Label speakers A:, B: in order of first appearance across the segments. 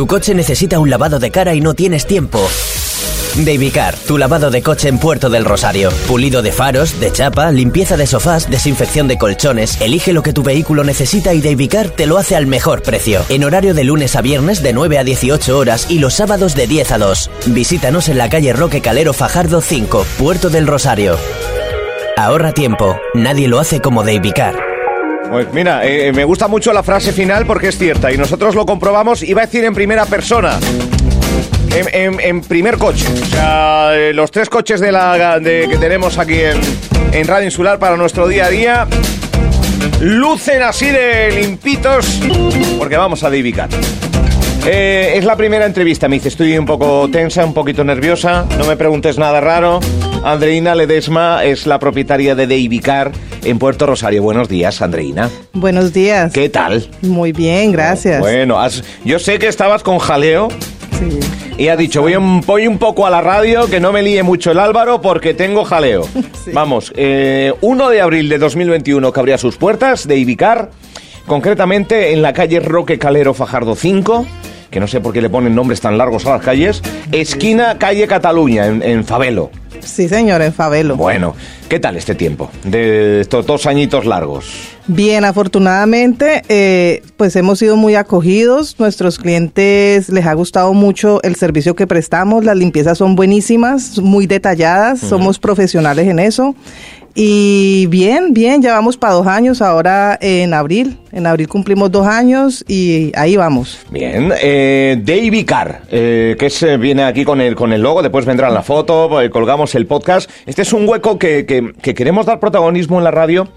A: Tu coche necesita un lavado de cara y no tienes tiempo. Davicar, tu lavado de coche en Puerto del Rosario. Pulido de faros, de chapa, limpieza de sofás, desinfección de colchones. Elige lo que tu vehículo necesita y Davicar te lo hace al mejor precio. En horario de lunes a viernes de 9 a 18 horas y los sábados de 10 a 2. Visítanos en la calle Roque Calero Fajardo 5, Puerto del Rosario. Ahorra tiempo. Nadie lo hace como Davicar.
B: Pues mira, eh, me gusta mucho la frase final porque es cierta y nosotros lo comprobamos. Iba a decir en primera persona. En, primer coche. O sea, eh, los tres coches de la, que tenemos aquí en, en Radio Insular para nuestro día a día lucen así de limpitos porque vamos a dedicar. Eh, es la primera entrevista, me dice, estoy un poco tensa, un poquito nerviosa, no me preguntes nada raro. Andreina Ledesma es la propietaria de Deivicar en Puerto Rosario. Buenos días, Andreina.
C: Buenos días.
B: ¿Qué tal?
C: Muy bien, gracias.
B: Bueno, has- yo sé que estabas con jaleo
C: Sí.
B: y has dicho, voy un, voy un poco a la radio, que no me líe mucho el Álvaro porque tengo jaleo.
C: Sí.
B: Vamos, eh, 1 de abril de 2021 que abría sus puertas de Ibicar, concretamente en la calle Roque Calero Fajardo 5, que no sé por qué le ponen nombres tan largos a las calles, esquina calle Cataluña, en, en Fabelo.
C: Sí, señor, en Fabelo.
B: Bueno, ¿qué tal este tiempo de estos dos añitos largos?
C: Bien, afortunadamente, eh, pues hemos sido muy acogidos. Nuestros clientes les ha gustado mucho el servicio que prestamos. Las limpiezas son buenísimas, muy detalladas. Somos profesionales en eso. Y bien, bien, ya vamos para dos años ahora en abril. En abril cumplimos dos años y ahí vamos.
B: Bien, eh, Davy Car, eh, que es, eh, viene aquí con el, con el logo, después vendrá la foto, eh, colgamos el podcast. Este es un hueco que, que- que queremos dar protagonismo en la radio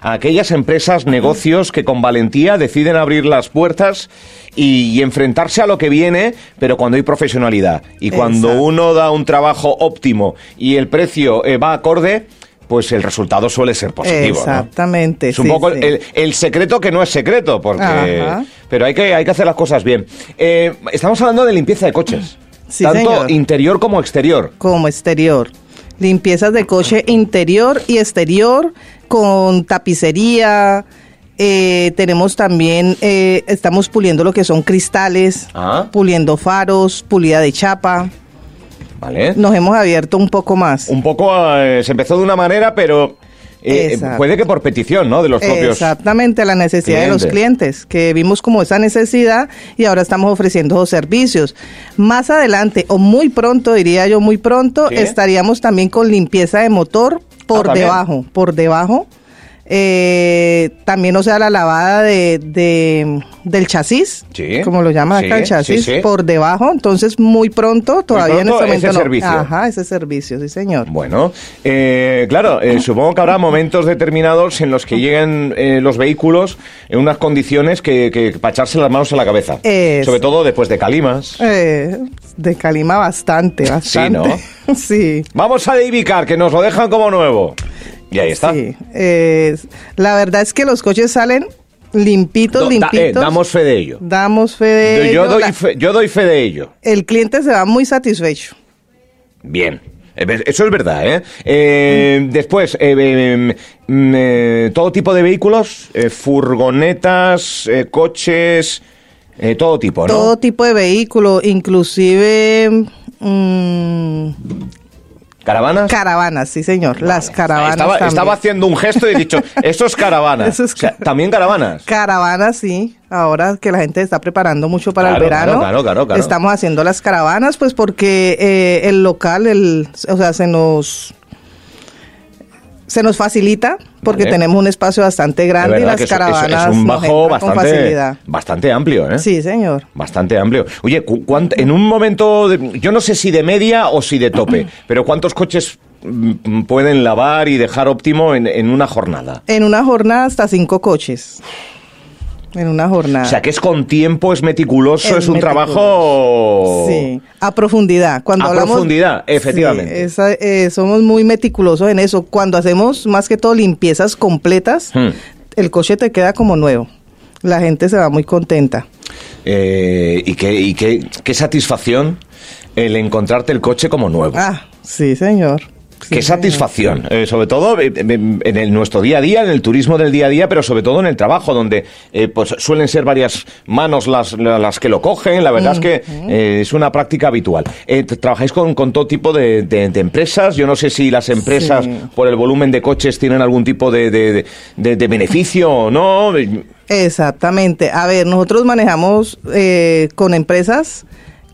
B: a aquellas empresas, negocios que con valentía deciden abrir las puertas y, y enfrentarse a lo que viene, pero cuando hay profesionalidad. Y cuando
C: Exacto.
B: uno da un trabajo óptimo y el precio eh, va acorde, pues el resultado suele ser positivo. ¿no?
C: Exactamente.
B: Es un
C: sí,
B: poco
C: sí.
B: el, el secreto que no es secreto, porque.
C: Ajá.
B: Pero hay que, hay que hacer las cosas bien. Eh, estamos hablando de limpieza de coches.
C: Sí,
B: tanto
C: señor.
B: interior como exterior.
C: como exterior. Limpiezas de coche interior y exterior con tapicería. eh, tenemos también, eh, estamos puliendo lo que son cristales,
B: Ah.
C: puliendo faros, pulida de chapa.
B: ¿Vale?
C: Nos hemos abierto un poco más.
B: Un poco eh, se empezó de una manera, pero. eh,
C: Exacto.
B: puede que por petición, ¿no? De los propios.
C: Exactamente, la necesidad de los
B: clientes.
C: que vimos como esa necesidad y ahora estamos ofreciendo esos servicios. Más adelante, o muy pronto, diría yo muy pronto,
B: Sí.
C: estaríamos también con limpieza de motor por
B: Ah,
C: debajo, por debajo. Eh, también, o sea, la lavada de, de- del chasis,
B: Sí.
C: como lo llaman acá
B: Sí,
C: el chasis,
B: sí, sí.
C: por debajo. Entonces, muy pronto, todavía
B: pronto,
C: en este
B: ese
C: momento no.
B: servicio.
C: Ajá, ese servicio, sí, señor.
B: Bueno, eh, claro, eh, supongo que habrá momentos determinados en los que lleguen eh, los vehículos en unas condiciones que, que para echarse las manos a la cabeza. Sobre todo después de calimas.
C: Eh, de calima bastante, bastante.
B: ¿no?
C: sí.
B: Vamos a Davicar, que nos lo dejan como nuevo. Y ahí está.
C: Sí, eh, la verdad es que los coches salen limpitos,
B: da- eh,
C: limpitos.
B: damos fe de ello.
C: Damos fe de
B: yo,
C: ello.
B: doy
C: La-
B: fe, yo doy fe de ello.
C: El cliente se va muy satisfecho.
B: Bien. Eh, Eso es verdad, ¿eh? Eh, Después, eh, mm, todo tipo de vehículos, eh, furgonetas, coches, todo tipo, ¿no?
C: Todo tipo de vehículo, inclusive mm,
B: ¿Caravanas?
C: caravanas, sí señor. Las caravanas
B: estaba,
C: también.
B: estaba haciendo un gesto y he dicho, eso es caravana.
C: Eso es
B: O sea,
C: car-
B: También caravanas.
C: Caravanas, sí. Ahora que la gente está preparando mucho para
B: Claro,
C: el verano,
B: claro, claro, claro, claro.
C: estamos haciendo las caravanas, pues porque eh, el local, el, o sea, se nos se nos facilita porque
B: Vale.
C: tenemos un espacio bastante
B: De
C: grande y las
B: es-
C: caravanas
B: es, un bajo bastante,
C: facilidad.
B: bastante amplio, ¿eh?
C: Sí, señor.
B: Bastante amplio. Oye, en un momento, de- yo no sé si de media o si de tope, pero ¿cuántos coches mm, pueden lavar y dejar óptimo en, en una jornada?
C: En una jornada hasta cinco coches. En una jornada.
B: O sea, que es con tiempo, es meticuloso, es,
C: Es
B: un
C: meticuloso.
B: trabajo...
C: Sí, a profundidad. Cuando
B: A
C: hablamos,
B: profundidad, efectivamente.
C: Sí, esa- eh, somos muy meticulosos en eso. Cuando hacemos más que todo limpiezas completas,
B: Hmm.
C: el coche te queda como nuevo. La gente se va muy contenta.
B: Eh, y qué, y qué, qué satisfacción el encontrarte el coche como nuevo.
C: Ah, sí, señor.
B: Qué satisfacción, eh, sobre todo eh, en, el- nuestro día a día, en el turismo del día a día, pero sobre todo en el trabajo, donde eh, pues suelen ser varias manos las, las que lo cogen. La verdad es que eh, es una práctica habitual. Trabajáis con, con todo tipo de, de- de empresas. Yo no sé si las empresas,
C: Sí.
B: por el volumen de coches, tienen algún tipo de, de- beneficio o no.
C: Exactamente. A ver, nosotros manejamos eh, con empresas,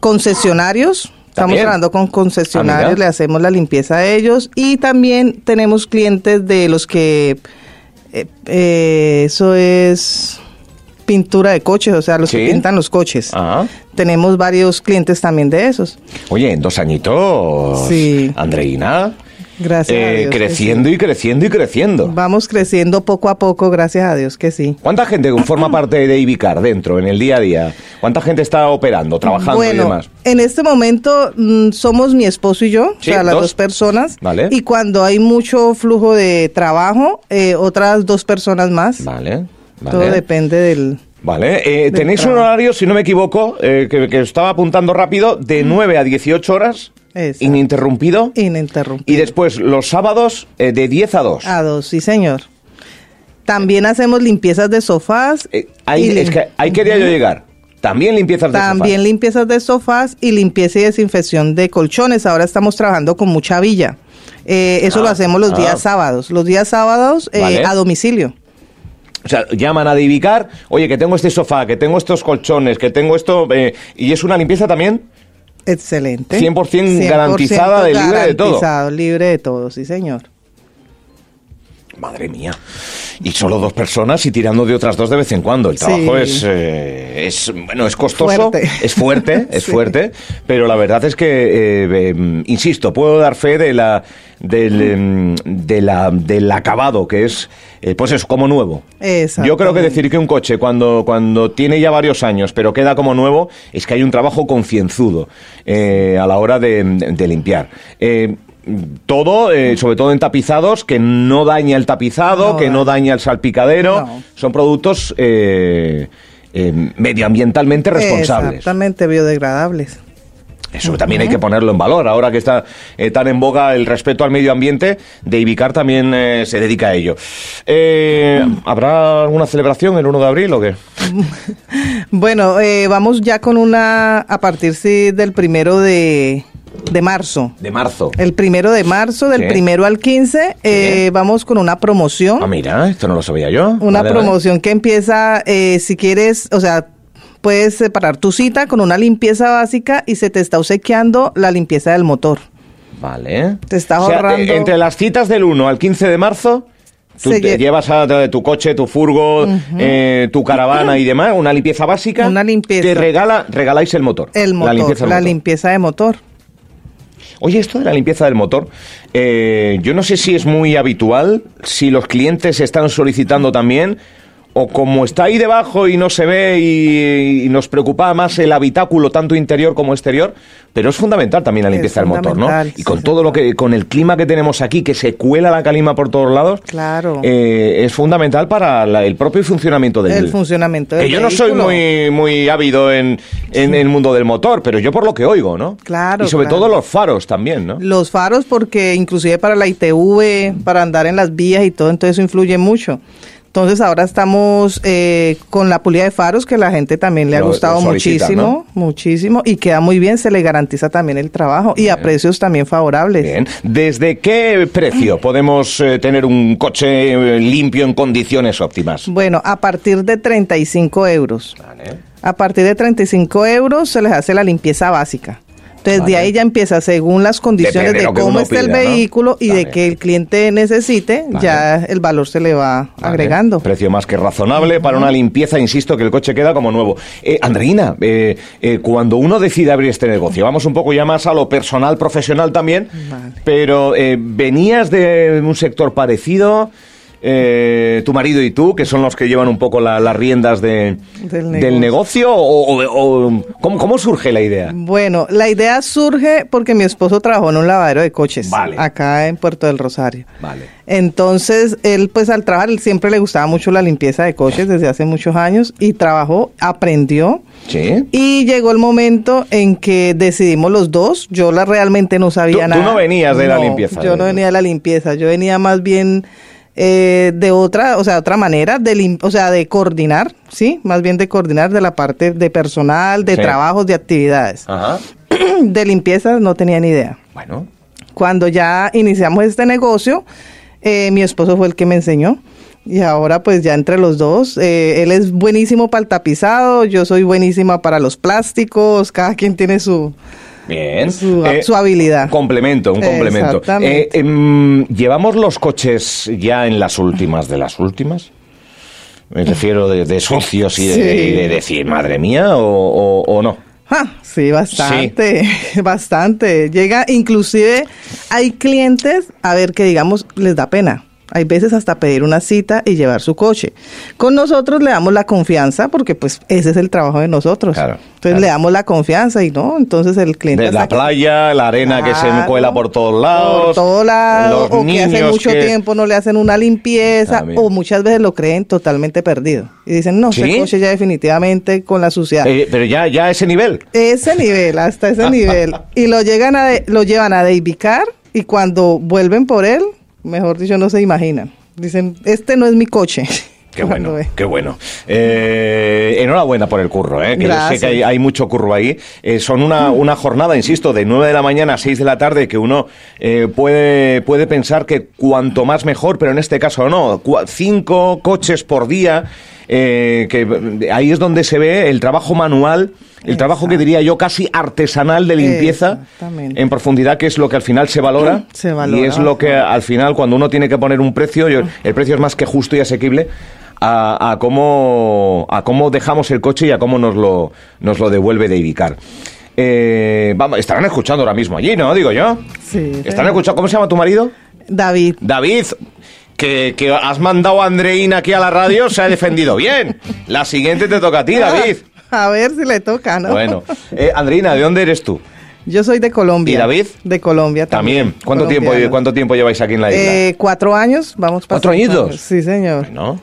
C: concesionarios. Estamos
B: También.
C: trabajando con concesionarios, le hacemos la limpieza a ellos y también tenemos clientes de los que eh, eh, eso es pintura de coches, o sea, los
B: Sí.
C: que pintan los coches.
B: Ah.
C: Tenemos varios clientes también de esos.
B: Oye, en dos añitos,
C: Sí.
B: Andreina,
C: Gracias. a
B: eh,
C: Dios que
B: creciendo
C: sí.
B: y creciendo y creciendo.
C: Vamos creciendo poco a poco, gracias a Dios que sí.
B: ¿Cuánta gente forma parte de Ibicar dentro, en el día a día? ¿Cuánta gente está operando, trabajando y
C: bueno,
B: demás?
C: en este momento mm, somos mi esposo y yo,
B: Sí,
C: o sea, las
B: dos.
C: dos, personas.
B: Vale.
C: Y cuando hay mucho flujo de trabajo, eh, otras dos personas más.
B: Vale,
C: Todo
B: vale.
C: depende del...
B: Vale, eh, tenéis un horario, si no me equivoco, eh, que, que estaba apuntando rápido, de 9 a 18 horas,
C: Exacto.
B: ininterrumpido.
C: Ininterrumpido.
B: Y después los sábados eh, de 10 a 2.
C: A dos, sí, señor. También hacemos limpiezas de sofás.
B: Eh, ahí, es
C: lim-
B: que ahí quería yo llegar. También limpiezas de
C: También
B: sofá.
C: limpiezas de sofás y limpieza y desinfección de colchones. Ahora estamos trabajando con mucha villa. Eh, eso
B: Ah,
C: lo hacemos los
B: ah.
C: días sábados. Los días sábados eh,
B: Vale.
C: a domicilio.
B: O sea, llaman a Divicar, oye, que tengo este sofá, que tengo estos colchones, que tengo esto... y es una limpieza también.
C: Excelente.
B: 100% garantizada de libre de todo.
C: Garantizado, libre de todo, sí, señor.
B: Madre mía. Y solo dos personas y tirando de otras dos de vez en cuando. El trabajo
C: Sí.
B: es, eh, es, bueno, es costoso,
C: Fuerte.
B: es fuerte, es
C: Sí.
B: fuerte, pero la verdad es que, eh, eh, insisto, puedo dar fe de la, del, em, de la, del acabado, que es, eh, pues eso, como nuevo. Yo creo que decir que un coche cuando, cuando tiene ya varios años, pero queda como nuevo, es que hay un trabajo concienzudo eh, a la hora de, de limpiar. Eh, todo, eh, sobre todo en tapizados, que no daña el tapizado,
C: No
B: que no daña el salpicadero.
C: No.
B: Son productos eh, eh, medioambientalmente responsables.
C: Exactamente, biodegradables.
B: Eso también hay que ponerlo en valor. Ahora que está eh, tan en boga el respeto al medio ambiente, de Ibicar también eh, se dedica a ello. Eh, ¿Habrá alguna celebración el 1 de abril o qué?
C: Bueno, eh, vamos ya con una, a partir sí, del primero de, de marzo.
B: De marzo.
C: El primero de marzo, del primero al 15, eh, vamos con una promoción.
B: Ah, mira, esto no lo sabía yo.
C: Una
B: Vale, vale.
C: promoción que empieza, eh, si quieres, o sea, puedes separar tu cita con una limpieza básica y se te está obsequiando la limpieza del motor.
B: Vale.
C: Te estás
B: O sea,
C: ahorrando-
B: entre las citas del 1 al 15 de marzo, tú te
C: lle-
B: llevas a tu coche, tu furgo, eh, tu caravana y demás, una limpieza básica.
C: Una limpieza.
B: Te regala, regaláis el motor.
C: El motor,
B: La
C: la
B: limpieza
C: limpieza,
B: del motor.
C: de motor.
B: Oye, esto de la limpieza del motor, eh, yo no sé si es muy habitual, si los clientes están solicitando también, o como está ahí debajo y no se ve y, y nos preocupa más el habitáculo tanto interior como exterior, pero es fundamental también la limpieza del motor, ¿no? Y con
C: sí,
B: todo lo que, con el clima que tenemos aquí, que se cuela la calima por todos lados,
C: Claro.
B: eh, es fundamental para la- el propio funcionamiento del
C: El funcionamiento del
B: Que yo no soy muy, muy ávido en, en el mundo del motor, pero yo por lo que oigo, ¿no?
C: Claro,
B: Y sobre
C: claro.
B: todo los faros también, ¿no?
C: Los faros, porque inclusive para la ITV, para andar en las vías y todo, entonces eso influye mucho. Entonces ahora estamos eh, con la pulida de faros, que la gente también le ha
B: Lo-
C: gustado
B: lo solicita,
C: muchísimo, muchísimo, y queda muy bien, se le garantiza también el trabajo y a precios también favorables.
B: Bien. ¿Desde qué precio podemos eh, tener un coche eh, limpio en condiciones óptimas?
C: Bueno, a partir de 35 euros.
B: Vale.
C: A partir de 35 euros se les hace la limpieza básica. Entonces
B: Vale.
C: de ahí ya empieza según las condiciones
B: Depende de
C: cómo está el vehículo y
B: Vale.
C: de que el cliente necesite,
B: Vale.
C: ya el valor se le va agregando.
B: Precio más que razonable para una limpieza, insisto, que el coche queda como nuevo. Eh, Andreina, eh, eh, cuando uno decide abrir este negocio, vamos un poco ya más a lo personal, profesional también, pero eh, venías de un sector parecido. Eh, tu marido y tú, que son los que llevan un poco la- las riendas de-
C: Del
B: del negocio? ¿O, o- o- ¿cómo, cómo surge la idea?
C: Bueno, la idea surge porque mi esposo trabajó en un lavadero de coches
B: Vale.
C: acá en Puerto del Rosario.
B: Vale.
C: Entonces, él pues al trabajar, él siempre le gustaba mucho la limpieza de coches desde hace muchos años y trabajó, aprendió
B: Sí.
C: y llegó el momento en que decidimos los dos. Yo la realmente no sabía
B: Tú- tú
C: nada.
B: no venías de la limpieza,
C: Yo no
B: ¿eh?
C: venía de la limpieza. Yo venía más bien eh, de otra, o sea, otra manera de, o sea, de coordinar, sí, más bien de coordinar de la parte de personal, de
B: Sí.
C: trabajos, de actividades.
B: Ajá.
C: de limpieza no tenía ni idea.
B: Bueno.
C: Cuando ya iniciamos este negocio, eh, mi esposo fue el que me enseñó. Y ahora pues ya entre los dos, eh, él es buenísimo para el tapizado, yo soy buenísima para los plásticos, cada quien tiene su,
B: Bien.
C: su,
B: Eh,
C: su habilidad.
B: Complemento, un complemento. Eh, em, ¿Llevamos los coches ya en las últimas de las últimas? Me refiero de, de sucios y de,
C: Sí.
B: y de decir, madre mía, o, o- o no.
C: Ah, sí, bastante, bastante. Llega, inclusive hay clientes, a ver, que digamos, les da pena. Hay veces hasta pedir una cita y llevar su coche. Con nosotros le damos la confianza porque pues ese es el trabajo de nosotros.
B: Claro,
C: Entonces
B: claro.
C: le damos la confianza y no, entonces el cliente...
B: De la
C: que-
B: playa, la arena que se cuela por todos lados.
C: Por todos lados, o que hace mucho
B: que-
C: tiempo no le hacen una limpieza,
B: También.
C: o muchas veces lo creen totalmente perdido. Y dicen, no,
B: ¿Sí?
C: ese coche ya definitivamente con la suciedad.
B: Eh, pero ya, ya ese nivel.
C: Ese nivel, hasta ese nivel. Y lo llegan a de- lo llevan a deivicar y cuando vuelven por él, mejor dicho, no se imaginan. Dicen, este no es mi coche.
B: Qué bueno, qué bueno. Eh, enhorabuena por el curro, ¿eh? que yo sé que hay, hay mucho curro ahí. Eh, son una, una jornada, insisto, de 9 de la mañana a 6 de la tarde que uno eh, puede, puede pensar que cuanto más mejor, pero en este caso no. Cinco coches por día, eh, que ahí es donde se ve el trabajo manual, el trabajo que diría yo casi artesanal de limpieza en profundidad, que es lo que al final se valora.
C: Se valora
B: Y es lo que al final, cuando uno tiene que poner un precio, yo- el precio es más que justo y asequible a, a cómo, a cómo dejamos el coche y a cómo nos lo, nos lo devuelve de Ivicar. Eh, vamos, estarán escuchando ahora mismo allí, ¿no? Digo yo.
C: Sí,
B: ¿Están
C: sí.
B: escuchando? ¿Cómo se llama tu marido?
C: David,
B: David. Que, que has mandado a Andreina aquí a la radio, se ha defendido bien. La siguiente te toca a ti, David.
C: a ver si le toca, ¿no?
B: Bueno, eh, Andreina, ¿de dónde eres tú?
C: Yo soy de Colombia.
B: ¿Y David?
C: De Colombia también.
B: También. ¿Cuánto tiempo. ¿Cuánto tiempo lleváis aquí en la isla?
C: Eh, cuatro años, vamos para
B: ¿Cuatro añitos?
C: años. Sí, señor.
B: ¿No?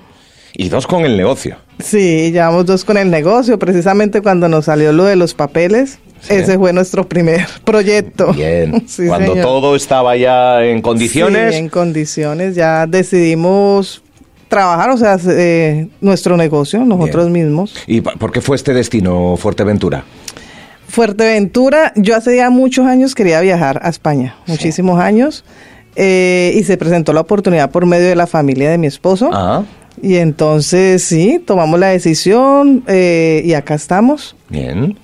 B: Y dos con el negocio.
C: Sí, llevamos dos con el negocio. Precisamente cuando nos salió lo de los papeles,
B: Sí.
C: ese fue nuestro primer proyecto.
B: Bien.
C: Sí,
B: Cuando
C: señor.
B: todo estaba ya en condiciones.
C: Sí, en condiciones, ya decidimos trabajar, o sea, eh, nuestro negocio, nosotros
B: Bien.
C: mismos.
B: ¿Y por qué fue este destino, Fuerteventura?
C: Fuerteventura, yo hace ya muchos años quería viajar a España, muchísimos años, eh, y se presentó la oportunidad por medio de la familia de mi esposo.
B: Ah,
C: Y entonces sí, tomamos la decisión eh, y acá estamos.
B: bien.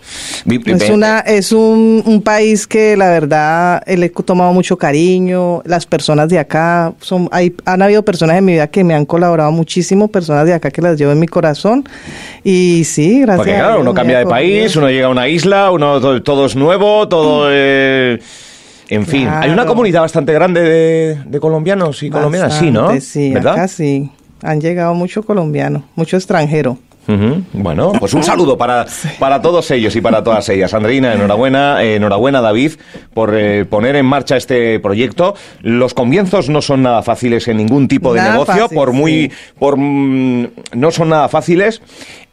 C: Es, una, es un, un país que la verdad le he tomado mucho cariño. Las personas de acá, son, hay, han habido personas en mi vida que me han colaborado muchísimo, personas de acá que las llevo en mi corazón. Y sí, gracias.
B: Porque
C: a
B: claro,
C: Dios,
B: uno cambia de país, uno llega a una isla, uno to- todo es nuevo, todo... eh, en fin, hay una
C: Claro.
B: comunidad bastante grande de, de colombianos y colombianas, sí, ¿no?
C: Bastante, Sí,
B: ¿Verdad?
C: acá sí. Han llegado mucho colombiano, mucho extranjero.
B: Ujú. Bueno, pues un saludo para, para todos ellos y para todas ellas. Andreina, enhorabuena, eh, enhorabuena David por eh, poner en marcha este proyecto. Los comienzos no son nada fáciles en ningún tipo de
C: Nada
B: negocio,
C: fácil,
B: por muy,
C: sí.
B: por mm, no son nada fáciles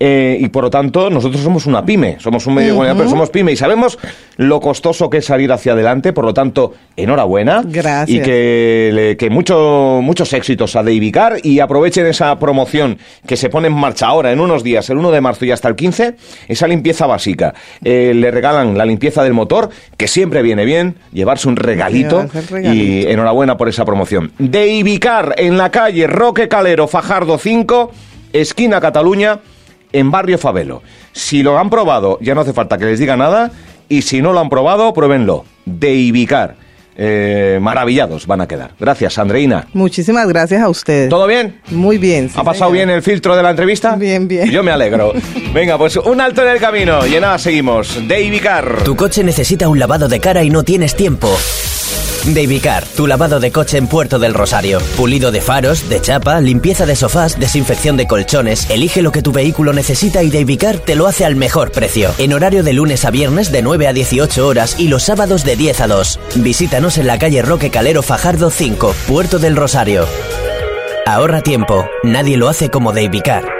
B: eh, y por lo tanto nosotros somos una pyme, somos un medio de comunicación, pero somos pyme y sabemos lo costoso que es salir hacia adelante. Por lo tanto, enhorabuena
C: Gracias.
B: y que, que mucho, muchos éxitos a Deivicar y aprovechen esa promoción que se pone en marcha ahora en unos días, el 1 de marzo y hasta el 15, esa limpieza básica. Eh, le regalan la limpieza del motor, que siempre viene bien, llevarse un
C: regalito.
B: y enhorabuena por esa promoción. Deivicar en la calle Roque Calero Fajardo 5, esquina Cataluña, en Barrio Favelo. Si lo han probado, ya no hace falta que les diga nada, y si no lo han probado, pruébenlo. Deivicar. Eh, maravillados van a quedar. Gracias, Andreina.
C: Muchísimas gracias a ustedes.
B: ¿Todo bien?
C: Muy bien. sí,
B: ¿Ha pasado
C: señor.
B: bien el filtro de la entrevista?
C: Bien, bien.
B: Yo me alegro. Venga, pues un alto en el camino y en nada seguimos. Deivicar.
A: Tu coche necesita un lavado de cara y no tienes tiempo. Davicar, tu lavado de coche en Puerto del Rosario. Pulido de faros, de chapa, limpieza de sofás, desinfección de colchones. Elige lo que tu vehículo necesita y Davicar te lo hace al mejor precio. En horario de lunes a viernes de 9 a 18 horas y los sábados de 10 a 2. Visítanos en la calle Roque Calero Fajardo 5, Puerto del Rosario. Ahorra tiempo, nadie lo hace como Davicar.